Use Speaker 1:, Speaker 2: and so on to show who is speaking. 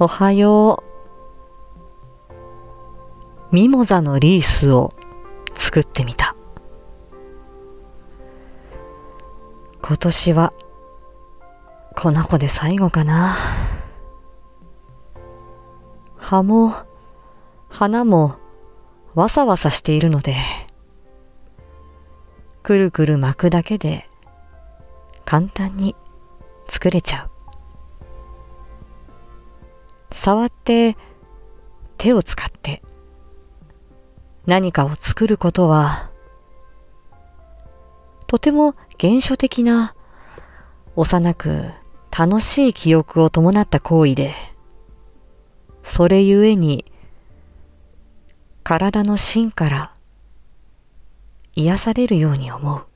Speaker 1: おはよう。ミモザのリースを作ってみた。今年はこの子で最後かな。葉も花もわさわさしているので、くるくる巻くだけで簡単に作れちゃう。触って手を使って何かを作ることはとても原初的な幼く楽しい記憶を伴った行為でそれゆえに体の芯から癒されるように思う。